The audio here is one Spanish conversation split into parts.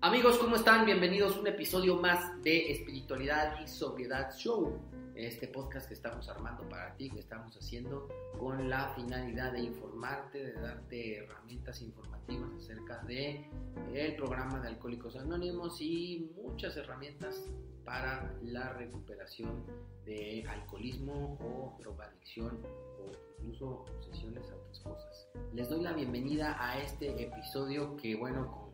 Amigos, ¿cómo están? Bienvenidos a un episodio más de Espiritualidad y Sobriedad Show este podcast que estamos armando para ti, que estamos haciendo con la finalidad de informarte, de darte herramientas informativas acerca de el programa de Alcohólicos Anónimos y muchas herramientas para la recuperación de alcoholismo o drogadicción o incluso obsesiones a otras cosas. Les doy la bienvenida a este episodio que bueno,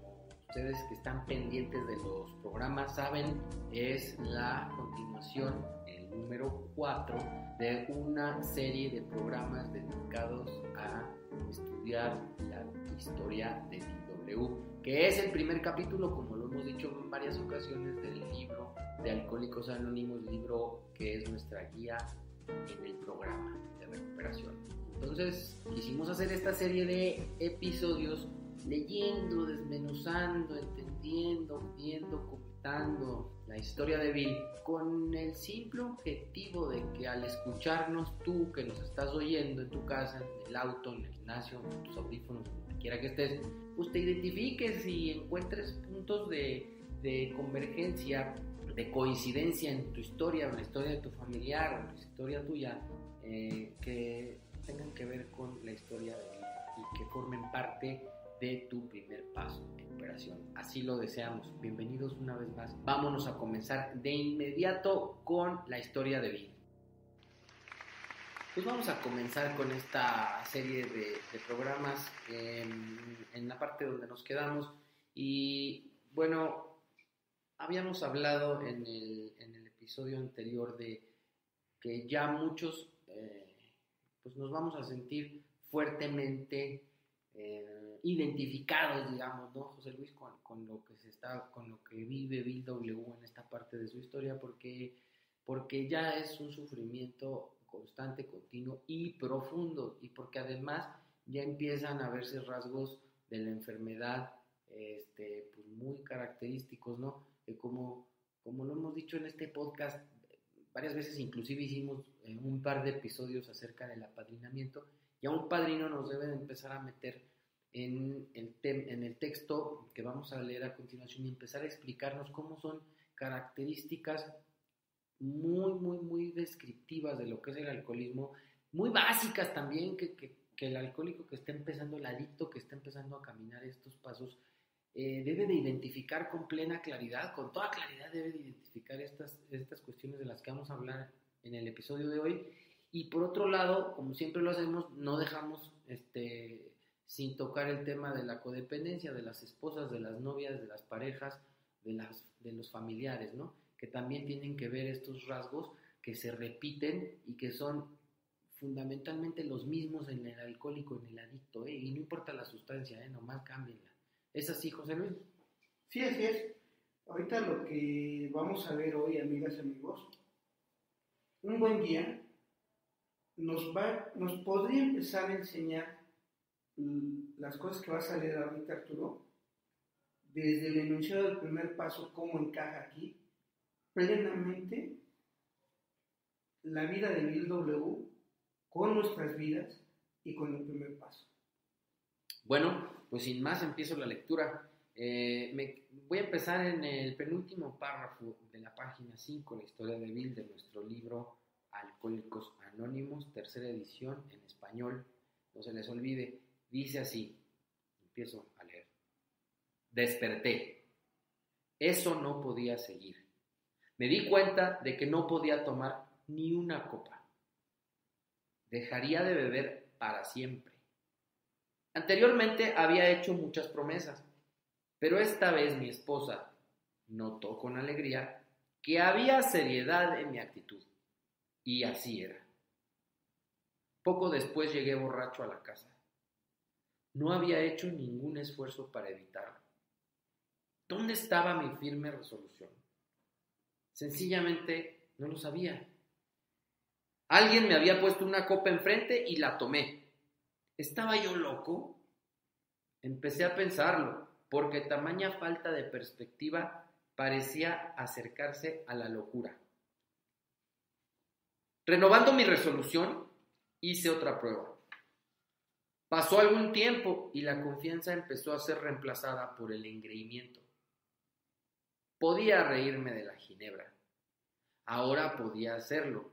ustedes que están pendientes de los programas saben, es la continuación número 4 de una serie de programas dedicados a estudiar la historia de DW, que es el primer capítulo, como lo hemos dicho en varias ocasiones, del libro de Alcohólicos Anónimos, libro que es nuestra guía en el programa de recuperación. Entonces, quisimos hacer esta serie de episodios leyendo, desmenuzando, entendiendo, viendo, comentando la historia de Bill con el simple objetivo de que al escucharnos tú que nos estás oyendo en tu casa, en el auto, en el gimnasio, en tus audífonos, donde quiera que estés, pues te identifiques y encuentres puntos de, convergencia, de coincidencia en tu historia, en la historia de tu familiar, en la historia tuya, eh, que tengan que ver con la historia de Bill y que formen parte de tu primer paso en operación. Así lo deseamos. Bienvenidos una vez más. Vámonos a comenzar de inmediato con la historia de Bill. Pues vamos a comenzar con esta serie de, programas en, la parte donde nos quedamos. Y bueno, habíamos hablado en el, episodio anterior de que ya muchos eh, pues nos vamos a sentir fuertemente eh, identificados, digamos, ¿no, José Luis, con, con, lo que se está, con lo que vive Bill W en esta parte de su historia, porque, porque ya es un sufrimiento constante, continuo y profundo, y porque además ya empiezan a verse rasgos de la enfermedad este, pues muy característicos, ¿no? como, como lo hemos dicho en este podcast, varias veces inclusive hicimos eh, un par de episodios acerca del apadrinamiento, y a un padrino nos debe empezar a meter en el, en el texto que vamos a leer a continuación y empezar a explicarnos cómo son características muy, muy, muy descriptivas de lo que es el alcoholismo, muy básicas también, que, que, el alcohólico que está empezando, el adicto que está empezando a caminar estos pasos, eh, debe de identificar con plena claridad, con toda claridad debe de identificar estas, estas cuestiones de las que vamos a hablar en el episodio de hoy y por otro lado, como siempre lo hacemos, no dejamos este, sin tocar el tema de la codependencia de las esposas, de las novias, de las parejas, de, las, de los familiares, ¿no? Que también tienen que ver estos rasgos que se repiten y que son fundamentalmente los mismos en el alcohólico, en el adicto, ¿eh? y no importa la sustancia, ¿eh? nomás cámbienla. ¿Es así, José Luis? Sí, así es. Ahorita lo que vamos a ver hoy, amigas y amigos, un buen guía nos, va, nos podría empezar a enseñar las cosas que vas a leer ahorita, Arturo, desde el enunciado del primer paso, cómo encaja aquí, plenamente la vida de Bill W con nuestras vidas y con el primer paso. Bueno, pues sin más empiezo la lectura. Eh, me, voy a empezar en el penúltimo párrafo de la página 5, la historia de Bill, de nuestro libro Alcohólicos Anónimos, tercera edición en español. No se les olvide, dice así, empiezo a leer. Desperté. Eso no podía seguir. Me di cuenta de que no podía tomar ni una copa. Dejaría de beber para siempre. Anteriormente había hecho muchas promesas, pero esta vez mi esposa notó con alegría que había seriedad en mi actitud. Y así era. Poco después llegué borracho a la casa. No había hecho ningún esfuerzo para evitarlo. ¿Dónde estaba mi firme resolución? Sencillamente no lo sabía. Alguien me había puesto una copa enfrente y la tomé. ¿Estaba yo loco? Empecé a pensarlo, porque tamaña falta de perspectiva parecía acercarse a la locura. Renovando mi resolución, hice otra prueba. Pasó algún tiempo y la confianza empezó a ser reemplazada por el engreimiento. Podía reírme de la ginebra. Ahora podía hacerlo.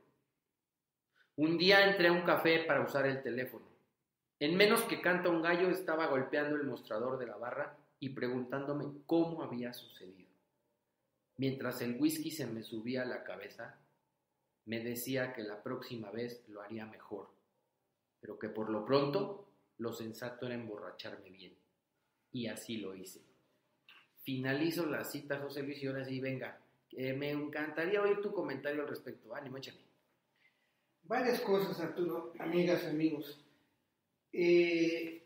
Un día entré a un café para usar el teléfono. En menos que canta un gallo estaba golpeando el mostrador de la barra y preguntándome cómo había sucedido. Mientras el whisky se me subía a la cabeza, me decía que la próxima vez lo haría mejor, pero que por lo pronto lo sensato era emborracharme bien. Y así lo hice. Finalizo la cita, José Luis, y ahora sí, venga, me encantaría oír tu comentario al respecto. Ánimo, échale. Varias cosas, Arturo, amigas, amigos. Eh,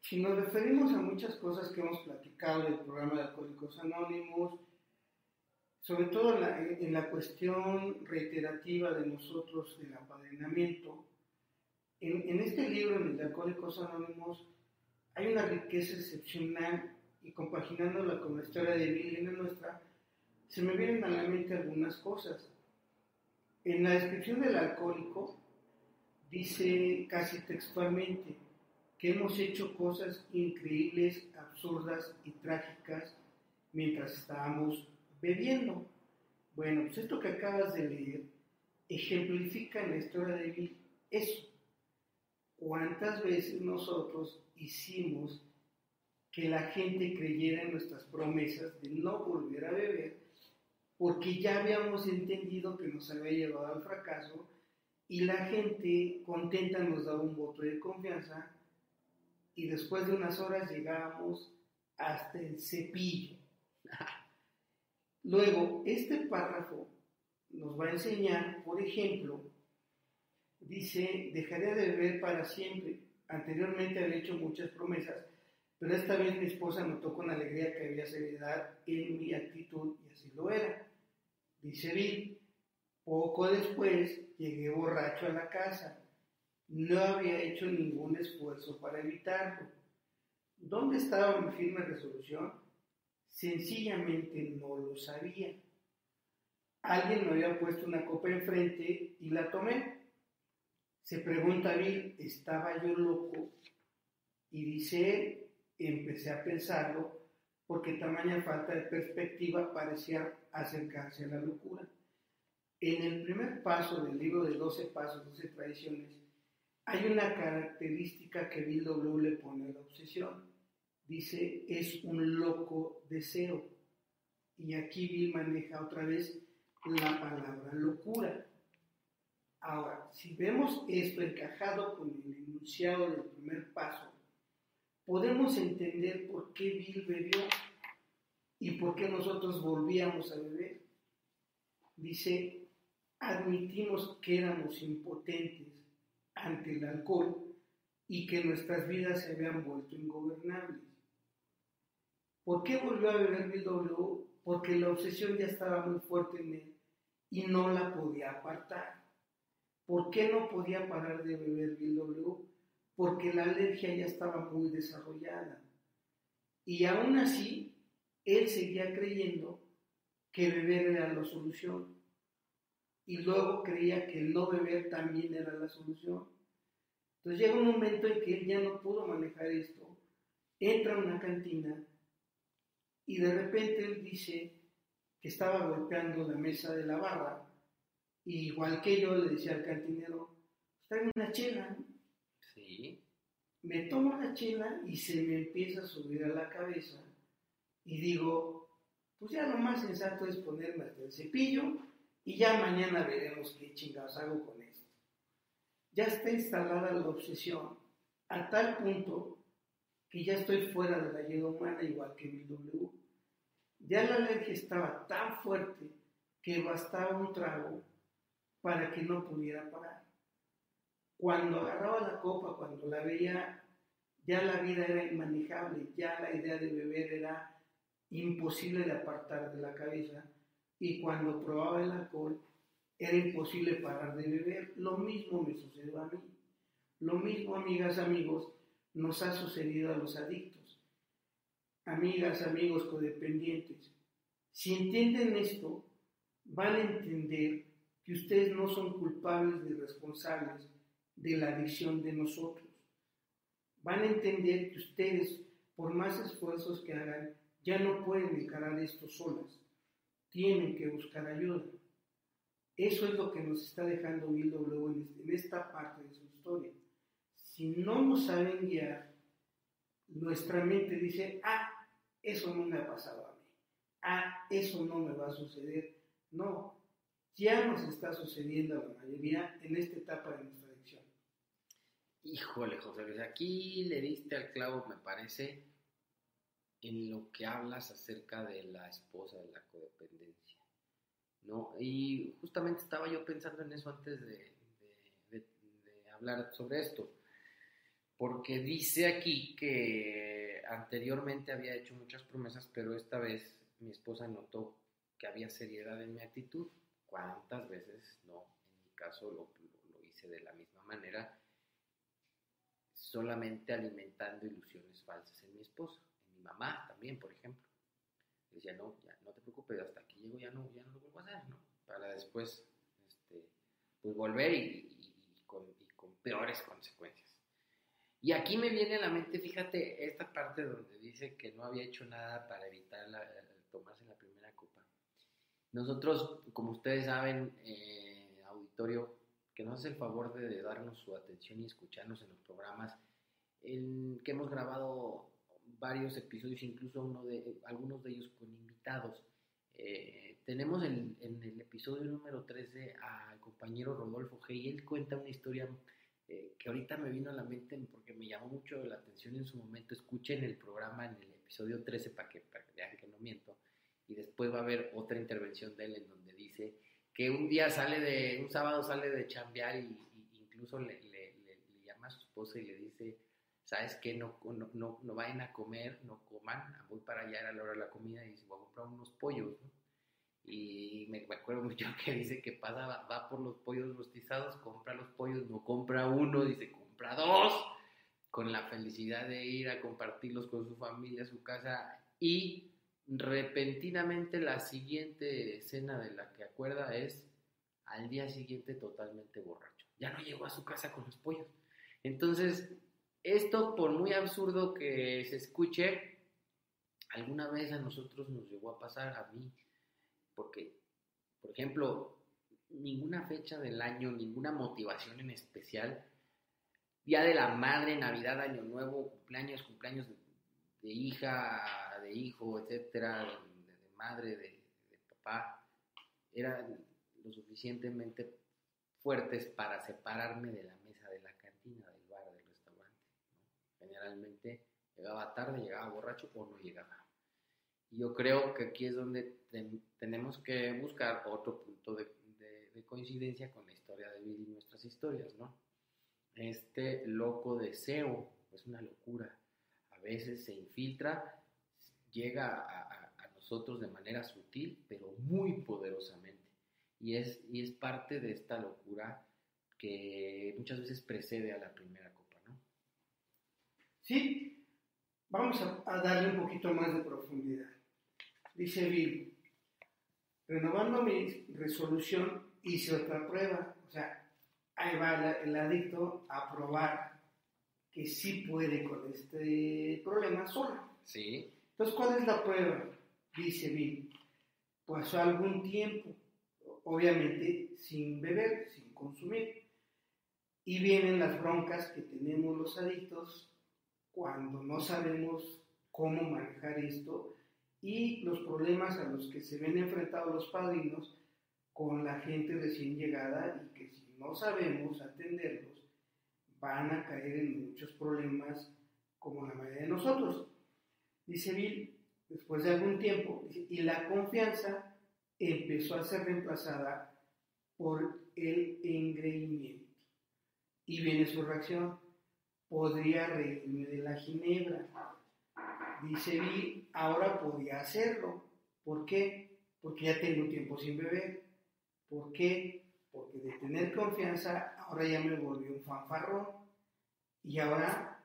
si nos referimos a muchas cosas que hemos platicado del programa de Alcohólicos Anónimos, sobre todo en la, cuestión reiterativa de nosotros del apadrinamiento, en, este libro, en el de Alcohólicos Anónimos, hay una riqueza excepcional y compaginándola con la historia de Bill la nuestra, se me vienen a la mente algunas cosas. En la descripción del alcohólico dice casi textualmente que hemos hecho cosas increíbles, absurdas y trágicas mientras estábamos bebiendo. Bueno, pues esto que acabas de leer ejemplifica en la historia de Bill eso. ¿Cuántas veces nosotros hicimos que la gente creyera en nuestras promesas de no volver a beber porque ya habíamos entendido que nos había llevado al fracaso y la gente contenta nos daba un voto de confianza y después de unas horas llegábamos hasta el cepillo. Luego, este párrafo nos va a enseñar, por ejemplo, dice, dejaré de beber para siempre. Anteriormente había hecho muchas promesas, pero esta vez mi esposa notó con alegría que había seriedad en mi actitud y así lo era. Dice Bill, poco después llegué borracho a la casa. No había hecho ningún esfuerzo para evitarlo. ¿Dónde estaba mi firme resolución? Sencillamente no lo sabía. Alguien me había puesto una copa enfrente y la tomé. Se pregunta Bill, ¿estaba yo loco? Y dice empecé a pensarlo porque tamaña falta de perspectiva parecía acercarse a la locura. En el primer paso del libro de 12 pasos, 12 tradiciones, hay una característica que Bill W. le pone a la obsesión. Dice, es un loco deseo. Y aquí Bill maneja otra vez la palabra locura. Ahora, si vemos esto encajado con el enunciado del primer paso, podemos entender por qué Bill bebió y por qué nosotros volvíamos a beber. Dice, admitimos que éramos impotentes ante el alcohol y que nuestras vidas se habían vuelto ingobernables. ¿Por qué volvió a beber Bill W? Porque la obsesión ya estaba muy fuerte en él y no la podía apartar. ¿Por qué no podía parar de beber Bill W? Porque la alergia ya estaba muy desarrollada. Y aún así, él seguía creyendo que beber era la solución. Y luego creía que no beber también era la solución. Entonces llega un momento en que él ya no pudo manejar esto. Entra a una cantina y de repente él dice que estaba golpeando la mesa de la barra igual que yo le decía al cantinero, en una chela. Sí. Me tomo la chela y se me empieza a subir a la cabeza y digo, pues ya lo más sensato es ponerme hasta el cepillo y ya mañana veremos qué chingados hago con esto. Ya está instalada la obsesión a tal punto que ya estoy fuera de la ayuda humana igual que mi W. Ya la alergia estaba tan fuerte que bastaba un trago para que no pudiera parar. Cuando agarraba la copa, cuando la veía, ya la vida era inmanejable, ya la idea de beber era imposible de apartar de la cabeza y cuando probaba el alcohol era imposible parar de beber. Lo mismo me sucedió a mí. Lo mismo, amigas, amigos, nos ha sucedido a los adictos. Amigas, amigos codependientes, si entienden esto, van a entender que ustedes no son culpables ni responsables de la adicción de nosotros. Van a entender que ustedes, por más esfuerzos que hagan, ya no pueden encarar esto solas. Tienen que buscar ayuda. Eso es lo que nos está dejando Bill W. en esta parte de su historia. Si no nos saben guiar, nuestra mente dice, ah, eso no me ha pasado a mí. Ah, eso no me va a suceder. No, ya nos está sucediendo a la mayoría en esta etapa de nuestra adicción. Híjole, José Luis, aquí le diste al clavo, me parece, en lo que hablas acerca de la esposa, de la codependencia. ¿no? Y justamente estaba yo pensando en eso antes de, hablar sobre esto, porque dice aquí que anteriormente había hecho muchas promesas, pero esta vez mi esposa notó que había seriedad en mi actitud. ¿Cuántas veces no? En mi caso lo, lo hice de la misma manera, solamente alimentando ilusiones falsas en mi esposa, en mi mamá también, por ejemplo decía, no, ya no te preocupes, hasta aquí llego ya no, ya no lo vuelvo a hacer, ¿no? Para después, este, pues volver y, con, peores consecuencias. Y aquí me viene a la mente, fíjate, esta parte donde dice que no había hecho nada para evitar la, tomarse la primera copa. Nosotros, como ustedes saben, eh, auditorio, que nos hace el favor de, darnos su atención y escucharnos en los programas que hemos grabado varios episodios, incluso uno de, algunos de ellos con invitados. Eh, tenemos en, el episodio número 13 al compañero Rodolfo G. y él cuenta una historia eh, que ahorita me vino a la mente porque me llamó mucho la atención en su momento. Escuchen el programa en el episodio 13 para que, para que vean que no miento. Y después va a haber otra intervención de él en donde dice que un día sale de, un sábado sale de chambear y, incluso le, le, le llama a su esposa y le dice, ¿sabes qué? No, no, no, no, vayan a comer, no coman, voy para allá, a la hora de la comida y voy a comprar unos pollos, ¿no? Y me, acuerdo mucho que dice que pasa, va, por los pollos rostizados, compra los pollos, no compra uno, dice, compra dos, con la felicidad de ir a compartirlos con su familia, su casa, y repentinamente la siguiente escena de la que acuerda es al día siguiente totalmente borracho. Ya no llegó a su casa con los pollos. Entonces, esto, por muy absurdo que se escuche, alguna vez a nosotros nos llegó a pasar, a mí, porque, por ejemplo, ninguna fecha del año, ninguna motivación en especial, Día de la Madre, Navidad, Año Nuevo, cumpleaños, cumpleaños de, hija, de hijo, etcétera, de, madre, de, papá, eran lo suficientemente fuertes para separarme de la mesa de la cantina, generalmente llegaba tarde, llegaba borracho o no llegaba. Yo creo que aquí es donde tenemos que buscar otro punto de, coincidencia con la historia de Bill y nuestras historias, ¿no? Este loco deseo es una locura. A veces se infiltra, llega a, nosotros de manera sutil, pero muy poderosamente. Y es, y es parte de esta locura que muchas veces precede a la primera ¿Sí? Vamos a, darle un poquito más de profundidad. Dice Bill, renovando mi resolución, hice otra prueba. O sea, ahí va el, adicto a probar que sí puede con este problema solo. Sí. Entonces, ¿cuál es la prueba? Dice Bill. Pasó algún tiempo, obviamente sin beber, sin consumir. Y vienen las broncas que tenemos los adictos cuando no sabemos cómo manejar esto y los problemas a los que se ven enfrentados los padrinos con la gente recién llegada y que si no sabemos atenderlos van a caer en muchos problemas como la mayoría de nosotros. Dice Bill, después de algún tiempo, y la confianza empezó a ser reemplazada por el engreimiento. Y viene su reacción, podría reírme de la ginebra. Dice vi, ahora podía hacerlo. ¿Por qué? Porque ya tengo tiempo sin beber. ¿Por qué? porque de tener confianza ahora ya me volvió un fanfarrón y ahora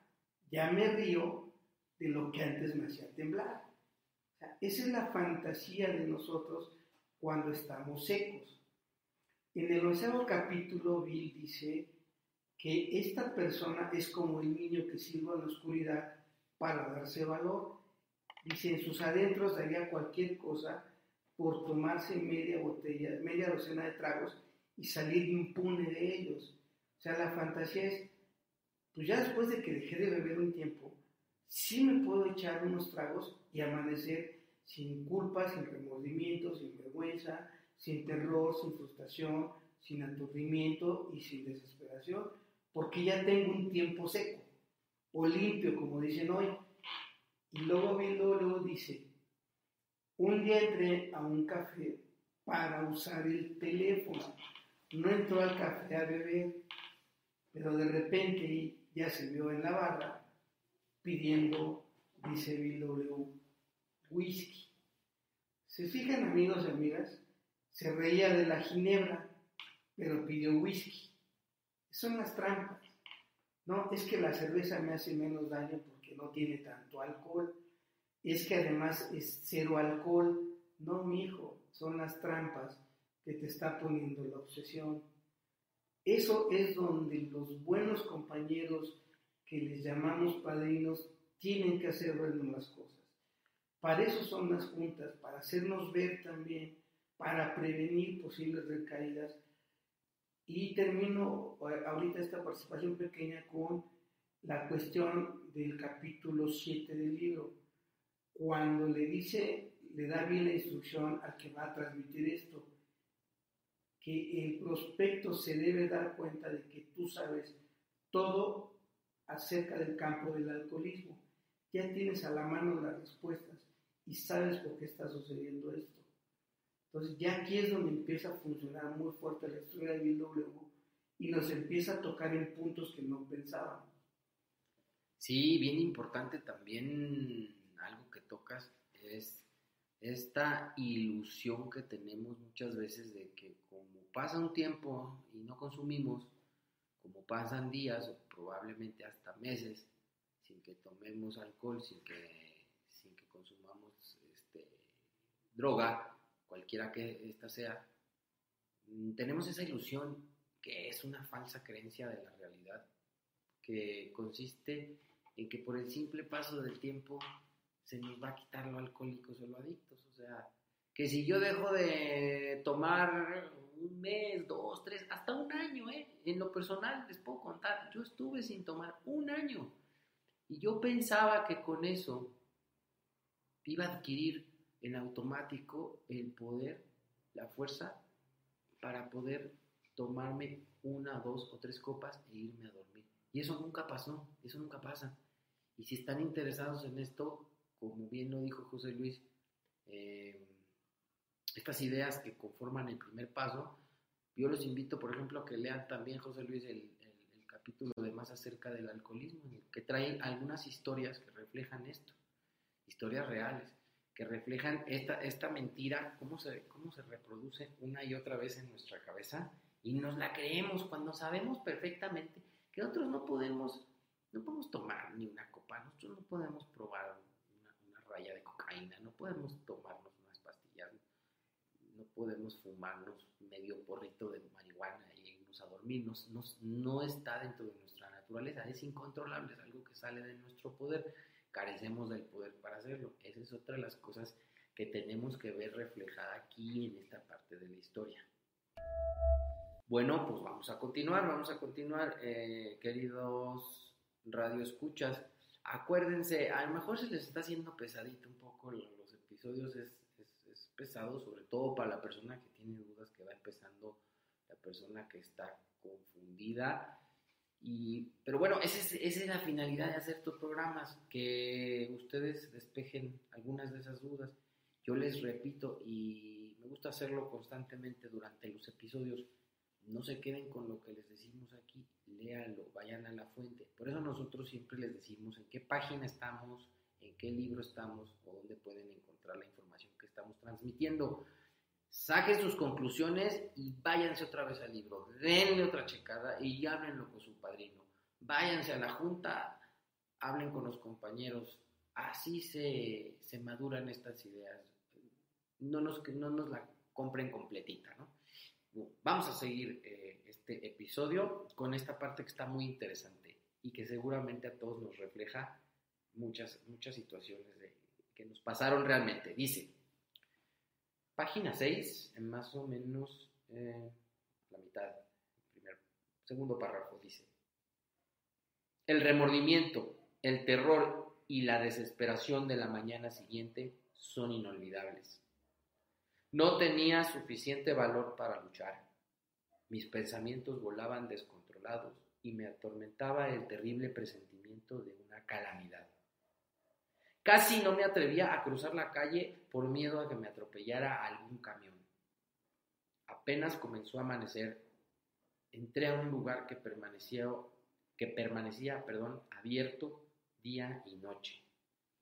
ya me río de lo que antes me hacía temblar. esa es la fantasía de nosotros cuando estamos secos. En el onceavo capítulo, Bill dice que esta persona es como el niño que sirve en la oscuridad para darse valor. Dice, en sus adentros daría cualquier cosa por tomarse media botella, media docena de tragos y salir impune de ellos. O sea, la fantasía es, pues ya después de que dejé de beber un tiempo, sí me puedo echar unos tragos y amanecer sin culpa, sin remordimiento, sin vergüenza, sin terror, sin frustración, sin aturdimiento y sin desesperación, porque ya tengo un tiempo seco o limpio, como dicen hoy. Y luego viendo, luego dice, un día entré a un café para usar el teléfono. No entró al café a beber, pero de repente ya se vio en la barra pidiendo, dice Bill W, whisky. ¿Se fijan amigos y amigas? Se reía de la ginebra, pero pidió whisky. Son las trampas. No, es que la cerveza me hace menos daño porque no tiene tanto alcohol. Es que además es cero alcohol. No, mi hijo, son las trampas que te está poniendo la obsesión. Eso es donde los buenos compañeros que les llamamos padrinos tienen que hacer ver las cosas. Para eso son las juntas, para hacernos ver también, para prevenir posibles recaídas. Y termino eh, ahorita esta participación pequeña con la cuestión del capítulo 7 del libro. Cuando le dice, le da bien la instrucción al que va a transmitir esto, que el prospecto se debe dar cuenta de que tú sabes todo acerca del campo del alcoholismo. Ya tienes a la mano las respuestas y sabes por qué está sucediendo esto. Entonces ya aquí es donde empieza a funcionar muy fuerte la historia de W y nos empieza a tocar en puntos que no pensábamos. Sí, bien importante también algo que tocas es esta ilusión que tenemos muchas veces de que como pasa un tiempo y no consumimos, como pasan días o probablemente hasta meses sin que tomemos alcohol, sin que, sin que consumamos este, droga, cualquiera que ésta sea, mm, tenemos esa ilusión que es una falsa creencia de la realidad, que consiste en que por el simple paso del tiempo se nos va a quitar lo alcohólicos o lo adictos. O sea, que si yo dejo de tomar un mes, dos, tres, hasta un año, ¿eh? En lo personal les puedo contar, yo estuve sin tomar un año y yo pensaba que con eso iba a adquirir en automático el poder, la fuerza para poder tomarme una, dos o tres copas e irme a dormir. Y eso nunca pasó, eso nunca pasa. Y si están interesados en esto, como bien lo dijo José Luis, eh, estas ideas que conforman el primer paso, yo los invito, por ejemplo, a que lean también, José Luis, el, capítulo de más acerca del alcoholismo, que trae algunas historias que reflejan esto, historias reales, que reflejan esta, esta mentira, cómo se, cómo se reproduce una y otra vez en nuestra cabeza y nos la creemos cuando sabemos perfectamente que otros no podemos, no podemos tomar ni una copa, nosotros no podemos probar de cocaína, no podemos tomarnos unas pastillas, no podemos fumarnos medio porrito de marihuana y irnos a dormir, no, está dentro de nuestra naturaleza, es incontrolable, es algo que sale de nuestro poder, carecemos del poder para hacerlo. Esa es otra de las cosas que tenemos que ver reflejada aquí en esta parte de la historia. Bueno, pues vamos a continuar, vamos a continuar, eh, queridos radioescuchas. Acuérdense, a lo mejor se les está haciendo pesadito un poco los episodios, es, pesado, sobre todo para la persona que tiene dudas, que va empezando, la persona que está confundida. Y, pero bueno, esa es, la finalidad de hacer estos programas, que ustedes despejen algunas de esas dudas. Yo les repito, y me gusta hacerlo constantemente durante los episodios, no se queden con lo que les decimos aquí, léalo, vayan a la fuente. Por eso nosotros siempre les decimos en qué página estamos, en qué libro estamos o dónde pueden encontrar la información que estamos transmitiendo. Saquen sus conclusiones y váyanse otra vez al libro. Denle otra checada y háblenlo con su padrino. Váyanse a la junta, hablen con los compañeros. Así se, se maduran estas ideas. No nos, no la compren completita, ¿no? Vamos a seguir eh, este episodio con esta parte que está muy interesante y que seguramente a todos nos refleja muchas, muchas situaciones que nos pasaron realmente. Dice, página 6, en más o menos eh, la mitad, primer, segundo párrafo, dice, el remordimiento, el terror y la desesperación de la mañana siguiente son inolvidables. No tenía suficiente valor para luchar. Mis pensamientos volaban descontrolados y me atormentaba el terrible presentimiento de una calamidad. Casi no me atrevía a cruzar la calle por miedo a que me atropellara algún camión. Apenas comenzó a amanecer, entré a un lugar que permanecía, que permanecía perdón, abierto día y noche,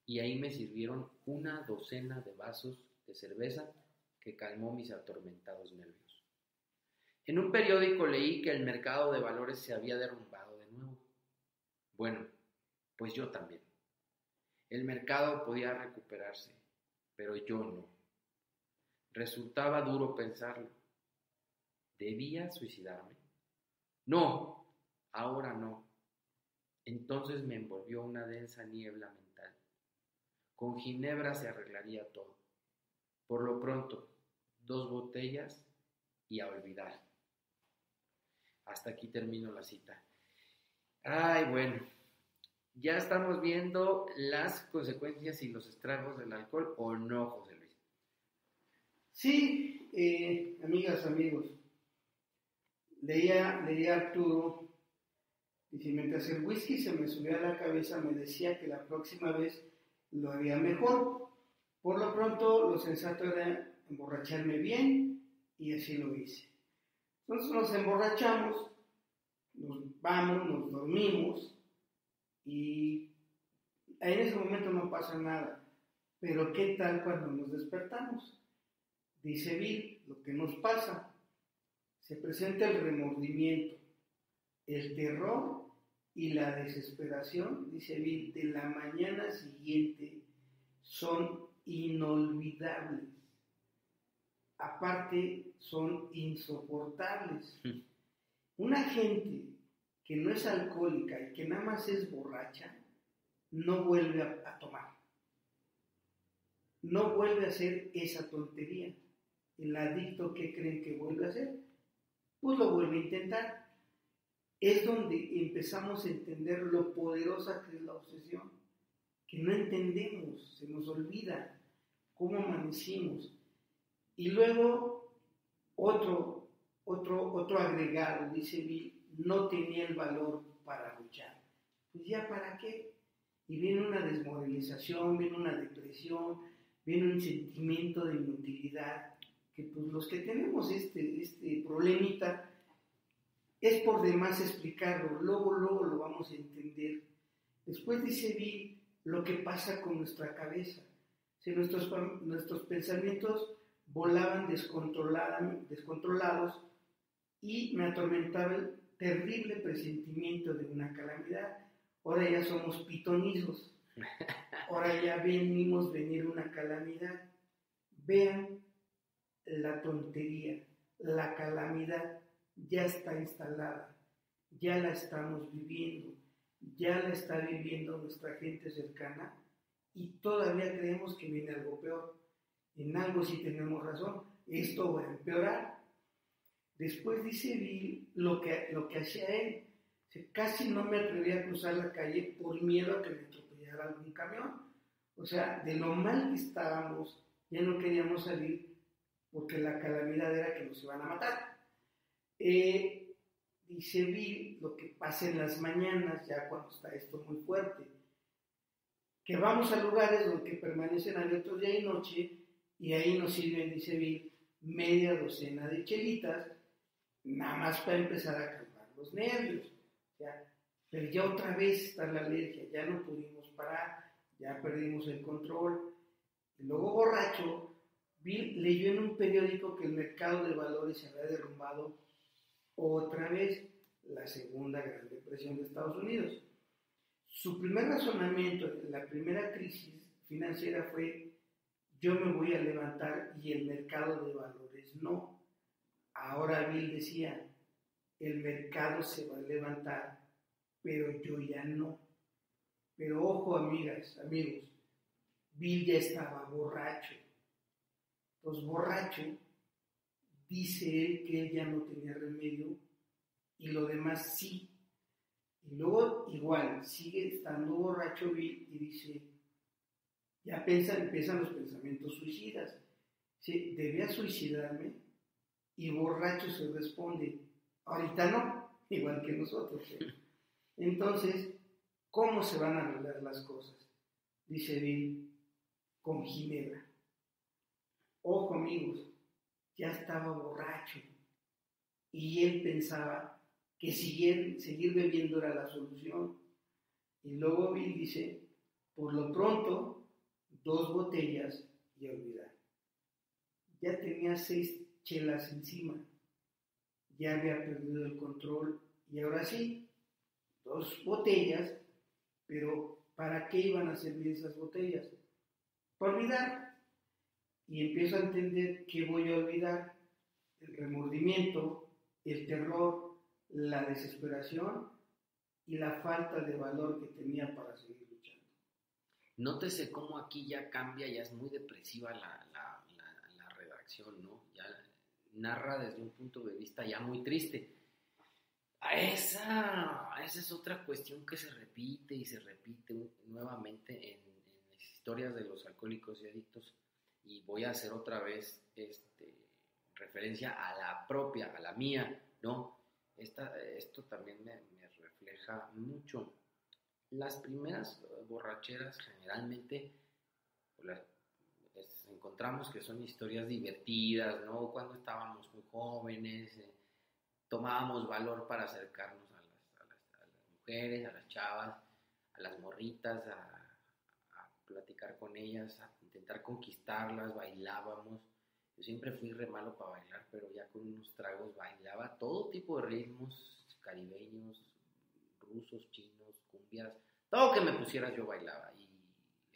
y ahí me sirvieron una docena de vasos de cerveza que calmó mis atormentados nervios. En un periódico leí que el mercado de valores se había derrumbado de nuevo. Bueno, pues yo también. El mercado podía recuperarse, pero yo no. Resultaba duro pensarlo. ¿Debía suicidarme? No, ahora no. Entonces me envolvió una densa niebla mental. Con Ginebra se arreglaría todo. Por lo pronto, dos botellas y a olvidar. Hasta aquí termino la cita. Ay, bueno, ya estamos viendo las consecuencias y los estragos del alcohol o no, José Luis. Sí, eh, amigas, amigos. Leía, leía Arturo, y si mientras el whisky se me subía a la cabeza, me decía que la próxima vez lo haría mejor. Por lo pronto, lo sensato era emborracharme bien y así lo hice. Entonces nos emborrachamos, nos vamos, nos dormimos y en ese momento no pasa nada. Pero ¿qué tal cuando nos despertamos? Dice Bill, lo que nos pasa, se presenta el remordimiento, el terror y la desesperación, dice Bill, de la mañana siguiente son inolvidables aparte son insoportables. Hmm. Una gente que no es alcohólica y que nada más es borracha, no vuelve a, tomar. No vuelve a hacer esa tontería. El adicto que creen que vuelve a hacer, pues lo vuelve a intentar. Es donde empezamos a entender lo poderosa que es la obsesión, que no entendemos, se nos olvida cómo amanecimos, y luego otro, otro, otro agregado, dice Bill, no tenía el valor para luchar. Pues ya para qué? Y viene una desmoralización, viene una depresión, viene un sentimiento de inutilidad, que pues los que tenemos este, este problemita, es por demás explicarlo, luego, luego lo vamos a entender. Después dice Bill lo que pasa con nuestra cabeza. Si nuestros, nuestros pensamientos volaban descontrolados y me atormentaba terrible presentimiento de una calamidad. Ahora ya somos pitonizos. Ahora ya venimos venir una calamidad. Vean la tontería, la calamidad ya está instalada, ya la estamos viviendo, ya la está viviendo nuestra gente cercana y todavía creemos que viene algo peor en algo sí tenemos razón, esto va a empeorar. Después dice Bill lo que, lo que hacía él. Casi no me atrevía a cruzar la calle por miedo a que me atropellara algún camión. O sea, de lo mal que estábamos, ya no queríamos salir porque la calamidad era que nos iban a matar. Eh, dice Bill lo que pasa en las mañanas, ya cuando está esto muy fuerte, que vamos a lugares donde permanecen abiertos día y noche y ahí nos sirven, dice Bill, media docena de chelitas, nada más para empezar a calmar los nervios. pero ya otra vez está la alergia, ya no pudimos parar, ya perdimos el control. Luego borracho, Bill leyó en un periódico que el mercado de valores se había derrumbado otra vez, la segunda gran depresión de Estados Unidos. Su primer razonamiento en la primera crisis financiera fue, yo me voy a levantar y el mercado de valores no. Ahora Bill decía, el mercado se va a levantar, pero yo ya no. Pero ojo, amigas, amigos, Bill ya estaba borracho. Pues borracho, dice él que ya no tenía remedio y lo demás sí. Y luego igual sigue estando borracho Bill y dice, ya empiezan los pensamientos suicidas. Sí, debía suicidarme y borracho se responde, ahorita no, igual que nosotros. Entonces, ¿cómo se van a arreglar las cosas? Dice Bill, con Ginebra. Ojo amigos, ya estaba borracho y él pensaba que seguir, seguir bebiendo era la solución. Y luego Bill dice, por lo pronto, dos botellas y olvidar. Ya tenía seis chelas encima, ya había perdido el control y ahora sí, dos botellas, pero ¿para qué iban a servir esas botellas? Para olvidar. Y empiezo a entender que voy a olvidar el remordimiento, el terror, la desesperación y la falta de valor que tenía para seguir luchando. Nótese cómo aquí ya cambia, ya es muy depresiva la, la, la, redacción, ¿no? Narra desde un punto de vista ya muy triste. Esa, esa es otra cuestión que se repite y se repite nuevamente en, las historias de los alcohólicos y adictos. Y voy a hacer otra vez este, referencia a la propia, a la mía, ¿no? Esta, esto también me, refleja mucho. Las primeras borracheras generalmente las, pues, encontramos que son historias divertidas, ¿no? Cuando estábamos muy jóvenes, eh, tomábamos valor para acercarnos a las, a, las, mujeres, a las chavas, a las morritas, a, a platicar con ellas, a intentar conquistarlas, bailábamos yo siempre fui re malo para bailar, pero ya con unos tragos bailaba todo tipo de ritmos caribeños, rusos, chinos, cumbias, todo que me pusieras yo bailaba.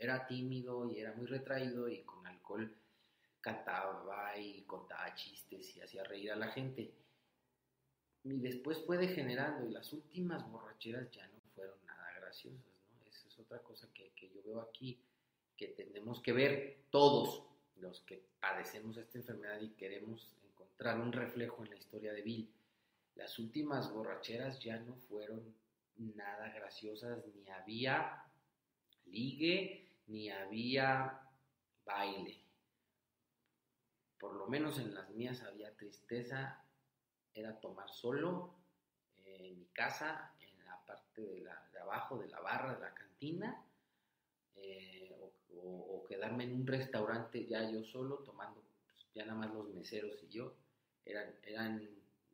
Era tímido y era muy retraído y con alcohol cantaba y contaba chistes y hacía reír a la gente. Y después fue degenerando y las últimas borracheras ya no fueron nada graciosas, ¿no? Esa es otra cosa que, que yo veo aquí, que tenemos que ver todos, los que padecemos esta enfermedad y queremos encontrar un reflejo en la historia de Bill. Las últimas borracheras ya no fueron nada graciosas, ni había ligue, ni había baile. Por lo menos en las mías había tristeza, era tomar solo eh, en mi casa, en la parte de, la, de abajo de la barra de la cantina, eh, o, quedarme en un restaurante ya yo solo, tomando pues, ya nada más los meseros y yo, eran, eran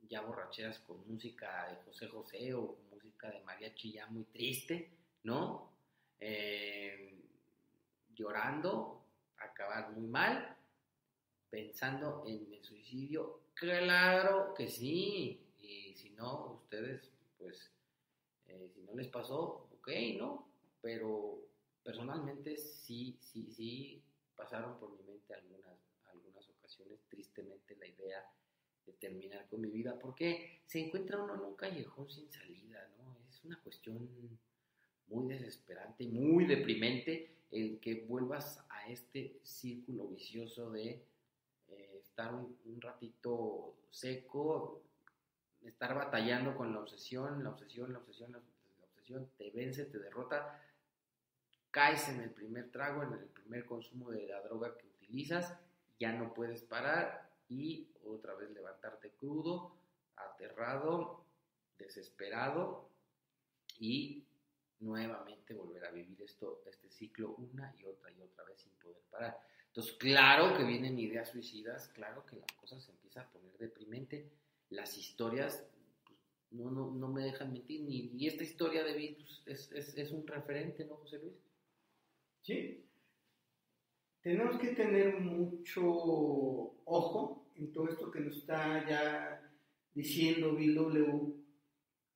ya borracheras con música de José José o música de mariachi ya muy triste, ¿no? Eh, llorando, acabar muy mal, pensando en el suicidio, claro que sí, y si no, ustedes, pues, eh, si no les pasó, ok, ¿no? Pero personalmente sí, sí, sí pasaron por mi mente algunas, algunas ocasiones, tristemente, la idea de terminar con mi vida, porque se encuentra uno en un callejón sin salida, ¿no? Es una cuestión muy desesperante y muy deprimente el que vuelvas a este círculo vicioso de eh, estar un, un, ratito seco, estar batallando con la obsesión, la obsesión, la obsesión, la obsesión, te vence, te derrota, caes en el primer trago, en el primer consumo de la droga que utilizas, ya no puedes parar y otra vez levantarte crudo, aterrado, desesperado y nuevamente volver a vivir esto, este ciclo una y otra y otra vez sin poder parar. Entonces, claro que vienen ideas suicidas, claro que la cosa se empieza a poner deprimente, las historias pues, no, no, no, me dejan mentir, ni, y esta historia de Bill pues, es, es, es un referente, ¿no, José Luis? ¿Sí? tenemos que tener mucho ojo en todo esto que nos está ya diciendo Bill W.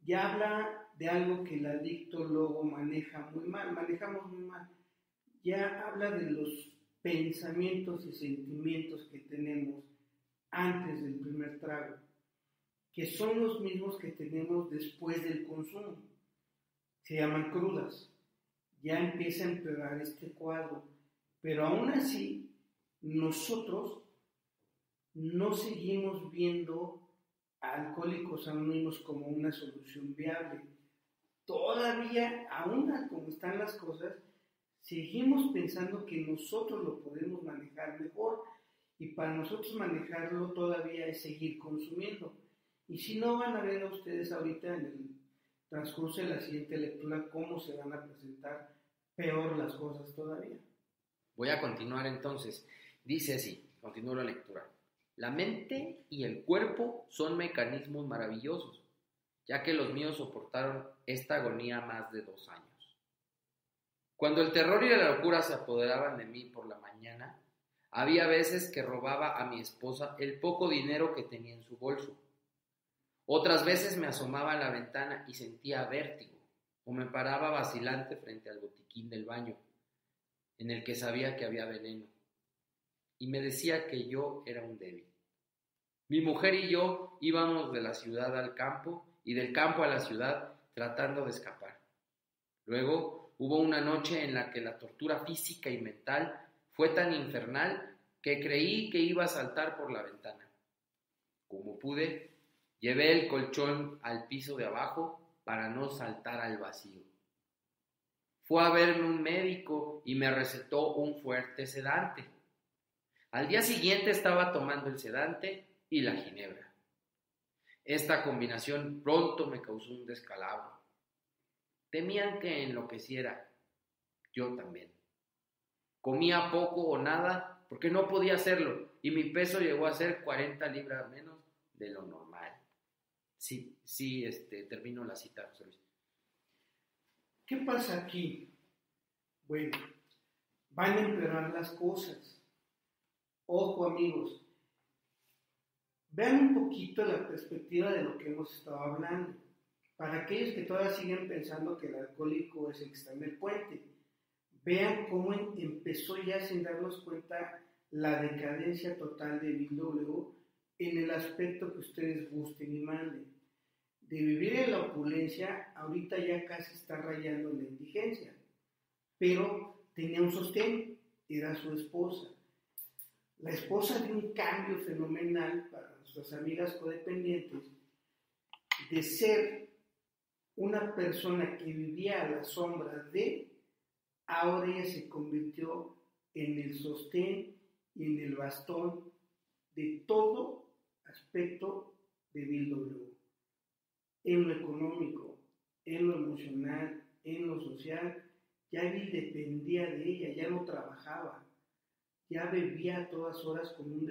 Ya habla de algo que el adicto luego maneja muy mal, manejamos muy mal. Ya habla de los pensamientos y sentimientos que tenemos antes del primer trago, que son los mismos que tenemos después del consumo. Se llaman crudas. Ya empieza a empeorar este cuadro. Pero aún así, nosotros no seguimos viendo a Alcohólicos Anónimos como una solución viable. Todavía, aún como están las cosas, seguimos pensando que nosotros lo podemos manejar mejor y para nosotros manejarlo todavía es seguir consumiendo. Y si no, van a ver a ustedes ahorita en el transcurso de la siguiente lectura cómo se van a presentar peor las cosas todavía. Voy a continuar entonces. Dice así, continúo la lectura. La mente y el cuerpo son mecanismos maravillosos, ya que los míos soportaron esta agonía más de dos años. Cuando el terror y la locura se apoderaban de mí por la mañana, había veces que robaba a mi esposa el poco dinero que tenía en su bolso. Otras veces me asomaba a la ventana y sentía vértigo, o me paraba vacilante frente al botiquín del baño, en el que sabía que había veneno, y me decía que yo era un débil. Mi mujer y yo íbamos de la ciudad al campo y del campo a la ciudad tratando de escapar. Luego Hubo una noche en la que la tortura física y mental fue tan infernal que creí que iba a saltar por la ventana. Como pude, llevé el colchón al piso de abajo para no saltar al vacío. Fue a verme un médico y me recetó un fuerte sedante. Al día siguiente estaba tomando el sedante y la ginebra. Esta combinación pronto me causó un descalabro. Temían que enloqueciera. Yo también. Comía poco o nada porque no podía hacerlo y mi peso llegó a ser 40 libras menos de lo normal. Sí, sí, este, termino la cita, ¿Qué pasa aquí? Bueno, van a empeorar las cosas. Ojo amigos, vean un poquito la perspectiva de lo que hemos estado hablando. Para aquellos que todavía siguen pensando que el alcohólico es el que está en el puente, vean cómo empezó ya sin darnos cuenta la decadencia total de Bill W en el aspecto que ustedes gusten y manden. De vivir en la opulencia, ahorita ya casi está rayando la indigencia, pero tenía un sostén, era su esposa. La esposa de un cambio fenomenal para nuestras amigas codependientes de ser una persona que vivía a la sombra de, ahora ella se convirtió en el sostén y en el bastón de todo aspecto de Bill W. En lo económico, en lo emocional, en lo social, ya Bill dependía de ella, ya no trabajaba, ya bebía a todas horas con un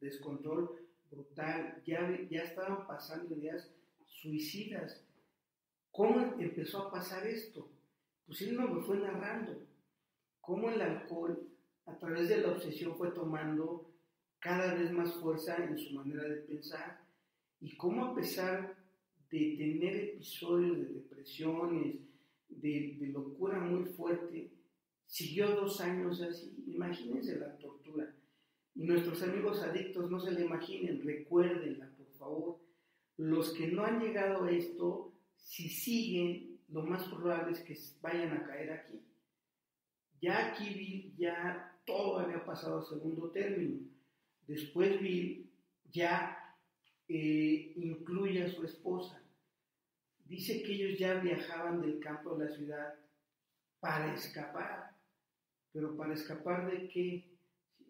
descontrol brutal, ya, ya estaban pasando ideas suicidas ¿Cómo empezó a pasar esto? Pues él no me fue narrando cómo el alcohol, a través de la obsesión, fue tomando cada vez más fuerza en su manera de pensar y cómo a pesar de tener episodios de depresiones, de, de locura muy fuerte, siguió dos años así. Imagínense la tortura. Nuestros amigos adictos no se la imaginen, recuérdenla, por favor. Los que no han llegado a esto, si siguen, lo más probable es que vayan a caer aquí. Ya aquí Bill, ya todo había pasado a segundo término. Después Bill ya eh, incluye a su esposa. Dice que ellos ya viajaban del campo a la ciudad para escapar. Pero para escapar de qué?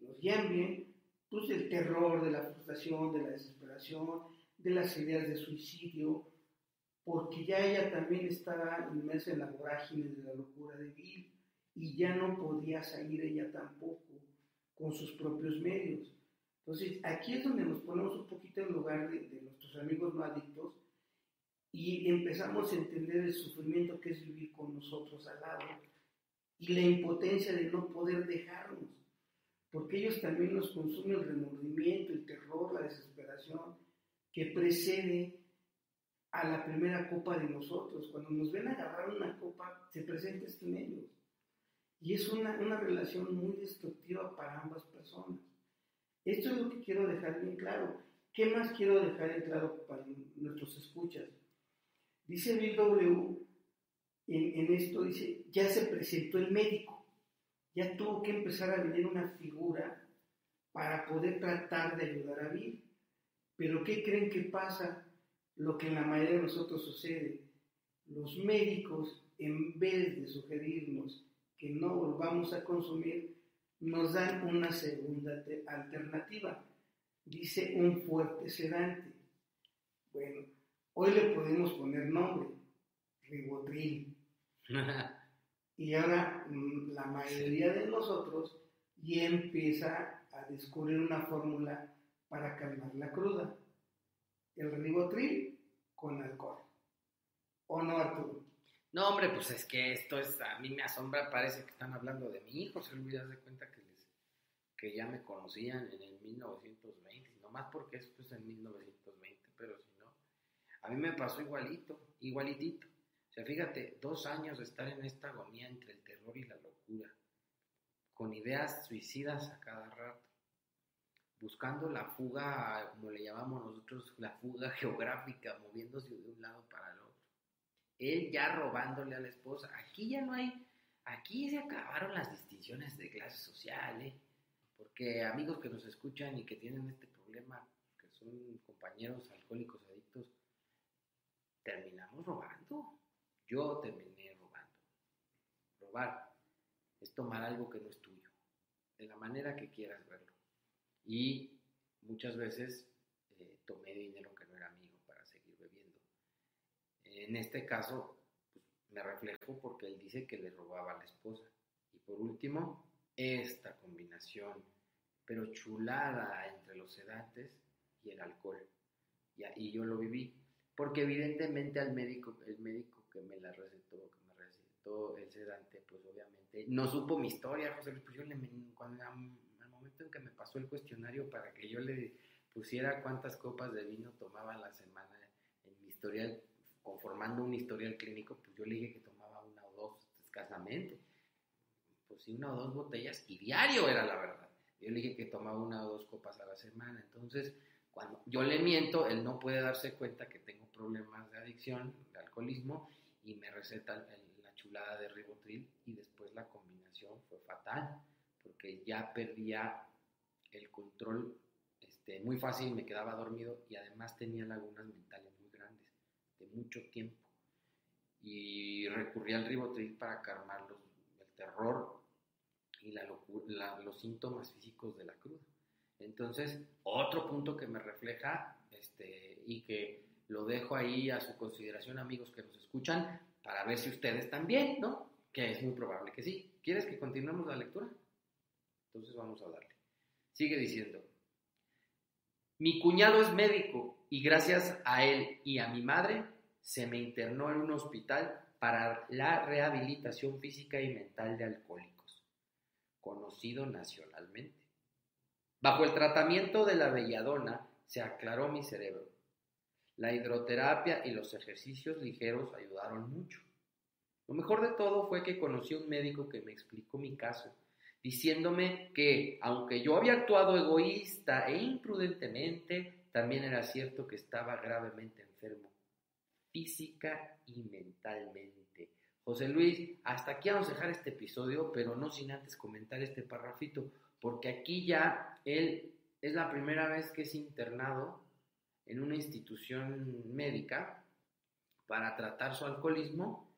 Nos guían bien, pues del terror, de la frustración, de la desesperación, de las ideas de suicidio, porque ya ella también estaba inmersa en la vorágine de la locura de Bill y ya no podía salir ella tampoco con sus propios medios. Entonces, aquí es donde nos ponemos un poquito en lugar de, de nuestros amigos no adictos y empezamos a entender el sufrimiento que es vivir con nosotros al lado y la impotencia de no poder dejarnos. Porque ellos también nos consumen el remordimiento, el terror, la desesperación que precede a la primera copa de nosotros. Cuando nos ven agarrar una copa, se presenta esto en ellos. Y es una, una relación muy destructiva para ambas personas. Esto es lo que quiero dejar bien claro. ¿Qué más quiero dejar en claro para nuestros escuchas? Dice Bill W. En, en, esto, dice, ya se presentó el médico, ya tuvo que empezar a venir una figura para poder tratar de ayudar a Bill. Pero ¿qué creen que pasa? Lo que en la mayoría de nosotros sucede. Los médicos, en vez de sugerirnos que no volvamos a consumir, nos dan una segunda alternativa. Dice un fuerte sedante. Bueno, hoy le podemos poner nombre, ribotril. y ahora mm, la mayoría de nosotros ya empieza a descubrir una fórmula para calmar la cruda. El ribotril con alcohol. ¿O no, Arturo? No, hombre, pues es que esto es, a mí me asombra, parece que están hablando de mi hijo, se olvidas de cuenta que les, que ya me conocían en el 1920, más porque es pues en 1920, pero si no, a mí me pasó igualito, igualitito. O sea, fíjate, dos años de estar en esta agonía entre el terror y la locura, con ideas suicidas a cada rato, buscando la fuga, como le llamamos nosotros, la fuga geográfica, moviéndose de un lado para el otro él ya robándole a la esposa. Aquí ya no hay, aquí se acabaron las distinciones de clase social, ¿eh? porque amigos que nos escuchan y que tienen este problema, que son compañeros alcohólicos adictos, terminamos robando. Yo terminé robando. Robar es tomar algo que no es tuyo, de la manera que quieras verlo. Y muchas veces eh, tomé dinero que no era mío en este caso, pues, me reflejo porque él dice que le robaba a la esposa. Y por último, esta combinación, pero chulada entre los sedantes y el alcohol. Y yo lo viví, porque evidentemente al médico, el médico que me la recetó, que me recetó el sedante, pues obviamente no supo mi historia, José Luis, pues yo le, cuando, al momento en que me pasó el cuestionario para que yo le pusiera cuántas copas de vino tomaba la semana en mi historial, conformando un historial clínico, pues yo le dije que tomaba una o dos escasamente. Pues sí, una o dos botellas y diario era la verdad. Yo le dije que tomaba una o dos copas a la semana. Entonces, cuando yo le miento, él no puede darse cuenta que tengo problemas de adicción, de alcoholismo, y me receta la chulada de ribotril y después la combinación fue fatal, porque ya perdía el control este, muy fácil, me quedaba dormido y además tenía lagunas mentales mucho tiempo y recurrí al ribotril para calmar el terror y la los síntomas físicos de la cruda. Entonces, otro punto que me refleja este, y que lo dejo ahí a su consideración, amigos que nos escuchan, para ver si ustedes también, ¿no? Que es muy probable que sí. ¿Quieres que continuemos la lectura? Entonces vamos a darle. Sigue diciendo, mi cuñado es médico y gracias a él y a mi madre se me internó en un hospital para la rehabilitación física y mental de alcohólicos, conocido nacionalmente. Bajo el tratamiento de la belladona se aclaró mi cerebro. La hidroterapia y los ejercicios ligeros ayudaron mucho. Lo mejor de todo fue que conocí a un médico que me explicó mi caso, diciéndome que, aunque yo había actuado egoísta e imprudentemente, también era cierto que estaba gravemente enfermo física y mentalmente. José Luis, hasta aquí vamos a dejar este episodio, pero no sin antes comentar este parrafito, porque aquí ya él es la primera vez que es internado en una institución médica para tratar su alcoholismo,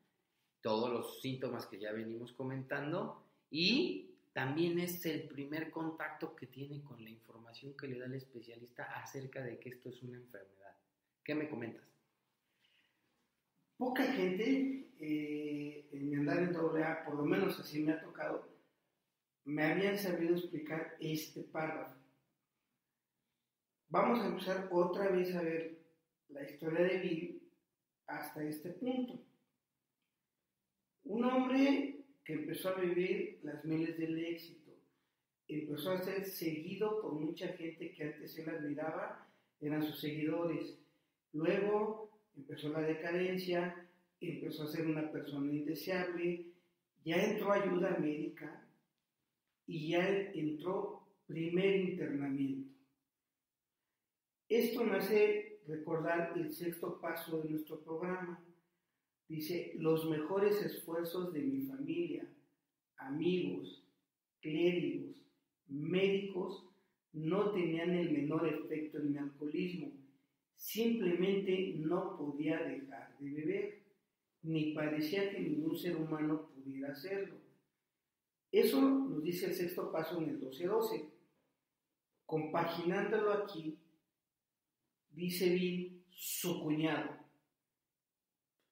todos los síntomas que ya venimos comentando, y también es el primer contacto que tiene con la información que le da el especialista acerca de que esto es una enfermedad. ¿Qué me comentas? poca gente eh, en andar en AA, por lo menos así me ha tocado, me habían sabido explicar este párrafo. Vamos a empezar otra vez a ver la historia de Bill hasta este punto. Un hombre que empezó a vivir las miles del éxito, empezó a ser seguido por mucha gente que antes él admiraba, eran sus seguidores. Luego empezó la decadencia, empezó a ser una persona indeseable, ya entró ayuda médica y ya entró primer internamiento. Esto me hace recordar el sexto paso de nuestro programa. Dice, los mejores esfuerzos de mi familia, amigos, clérigos, médicos no tenían el menor efecto en mi alcoholismo. Simplemente no podía dejar de beber, ni parecía que ningún ser humano pudiera hacerlo. Eso nos dice el sexto paso en el 12.12. Compaginándolo aquí, dice Bill, su cuñado.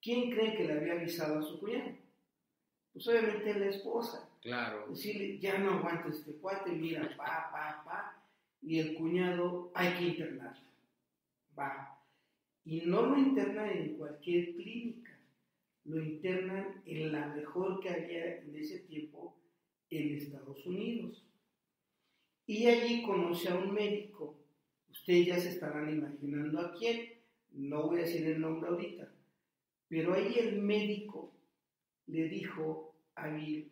¿Quién cree que le había avisado a su cuñado? Pues obviamente la esposa. Claro. Decirle, ya no aguanta este cuate, mira, pa, pa, pa. Y el cuñado, hay que internarlo. Va. Y no lo internan en cualquier clínica, lo internan en la mejor que había en ese tiempo en Estados Unidos. Y allí conoce a un médico. Ustedes ya se estarán imaginando a quién. No voy a decir el nombre ahorita. Pero ahí el médico le dijo a Bill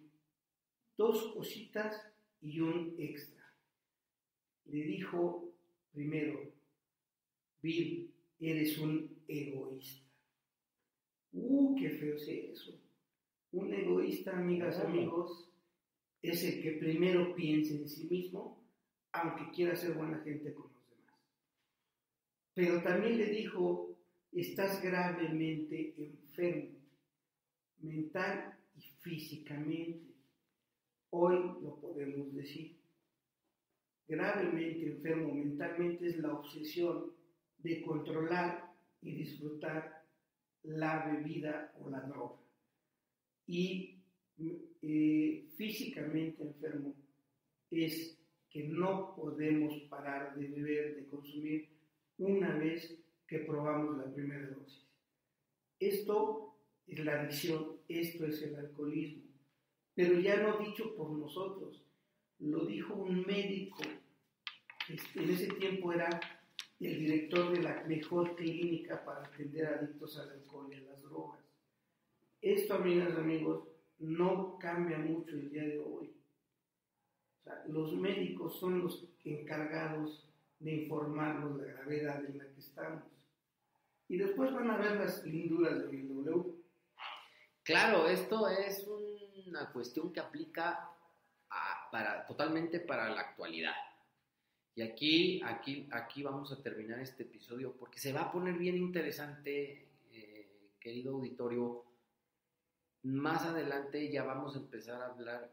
dos cositas y un extra. Le dijo primero, Bill, eres un egoísta. Uh, qué feo es eso. Un egoísta, amigas, amigos, es el que primero piensa en sí mismo, aunque quiera ser buena gente con. Pero también le dijo, estás gravemente enfermo, mental y físicamente. Hoy lo podemos decir. Gravemente enfermo mentalmente es la obsesión de controlar y disfrutar la bebida o la droga. Y eh, físicamente enfermo es que no podemos parar de beber, de consumir una vez que probamos la primera dosis. Esto es la adicción, esto es el alcoholismo. Pero ya no dicho por nosotros, lo dijo un médico, este, en ese tiempo era el director de la mejor clínica para atender adictos al alcohol y a las drogas. Esto, amigas y amigos, no cambia mucho el día de hoy. los médicos son los encargados de informarnos de la gravedad en la que estamos. Y después van a ver las linduras del W. Claro, esto es una cuestión que aplica para, totalmente para la actualidad. Y aquí, aquí, aquí vamos a terminar este episodio porque se va a poner bien interesante, eh, querido auditorio, más adelante ya vamos a empezar a hablar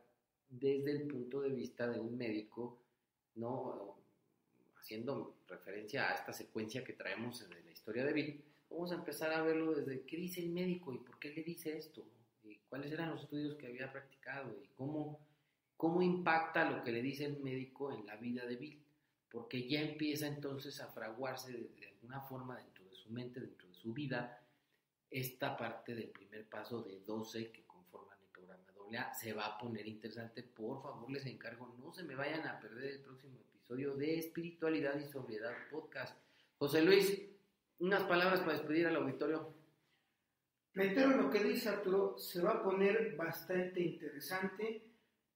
desde el punto de vista de un médico, ¿no? Haciendo referencia a esta secuencia que traemos en la historia de Bill, vamos a empezar a verlo desde qué dice el médico y por qué le dice esto, y cuáles eran los estudios que había practicado y cómo, cómo impacta lo que le dice el médico en la vida de Bill, porque ya empieza entonces a fraguarse de, de alguna forma dentro de su mente, dentro de su vida, esta parte del primer paso de 12 que conforman el programa AA se va a poner interesante. Por favor, les encargo, no se me vayan a perder el próximo episodio de Espiritualidad y Sobriedad Podcast. José Luis, unas palabras para despedir al auditorio. Reitero lo que dice Arturo, se va a poner bastante interesante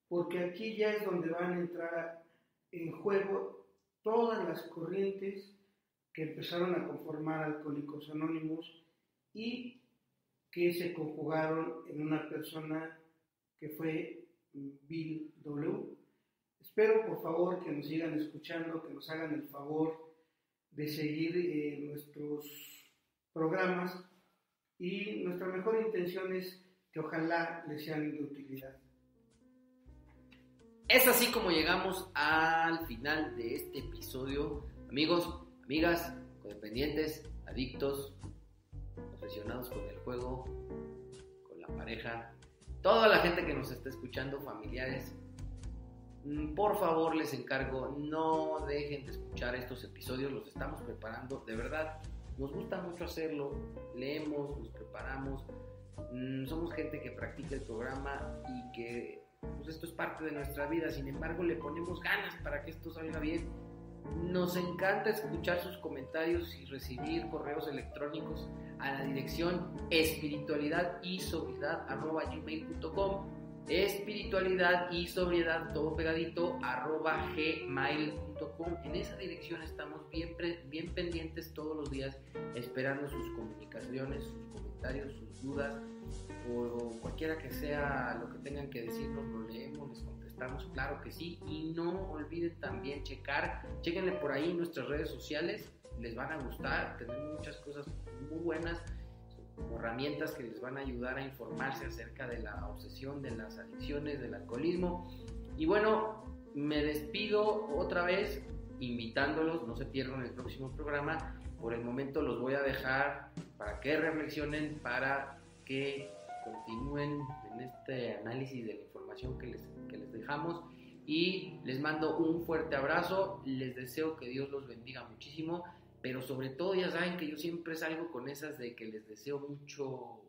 porque aquí ya es donde van a entrar en juego todas las corrientes que empezaron a conformar Alcohólicos Anónimos y que se conjugaron en una persona que fue Bill W. Espero por favor que nos sigan escuchando, que nos hagan el favor de seguir eh, nuestros programas y nuestra mejor intención es que ojalá les sean de utilidad. Es así como llegamos al final de este episodio. Amigos, amigas, codependientes, adictos, obsesionados con el juego, con la pareja, toda la gente que nos está escuchando, familiares, por favor les encargo, no dejen de escuchar estos episodios, los estamos preparando, de verdad, nos gusta mucho hacerlo, leemos, nos preparamos, mm, somos gente que practica el programa y que pues esto es parte de nuestra vida, sin embargo le ponemos ganas para que esto salga bien. Nos encanta escuchar sus comentarios y recibir correos electrónicos a la dirección espiritualidad espiritualidad y sobriedad todo pegadito arroba gmail.com en esa dirección estamos bien, bien pendientes todos los días esperando sus comunicaciones sus comentarios sus dudas o cualquiera que sea lo que tengan que decirnos lo leemos les contestamos claro que sí. Y no olviden también checar chequenle por ahí nuestras redes sociales les van a gustar tenemos muchas cosas muy buenas herramientas que les van a ayudar a informarse acerca de la obsesión, de las adicciones, del alcoholismo. Y bueno, me despido otra vez invitándolos, no se pierdan el próximo programa. Por el momento los voy a dejar para que reflexionen, para que continúen en este análisis de la información que les, que les dejamos. Y les mando un fuerte abrazo, les deseo que Dios los bendiga muchísimo pero sobre todo ya saben que yo siempre salgo con esas de que les deseo mucho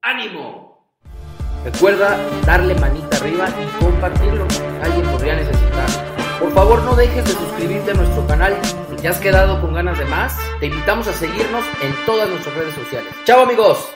ánimo. Recuerda darle manita arriba y compartirlo, alguien podría necesitar. Por favor no dejes de suscribirte a nuestro canal. Si te has quedado con ganas de más, te invitamos a seguirnos en todas nuestras redes sociales. ¡Chao amigos!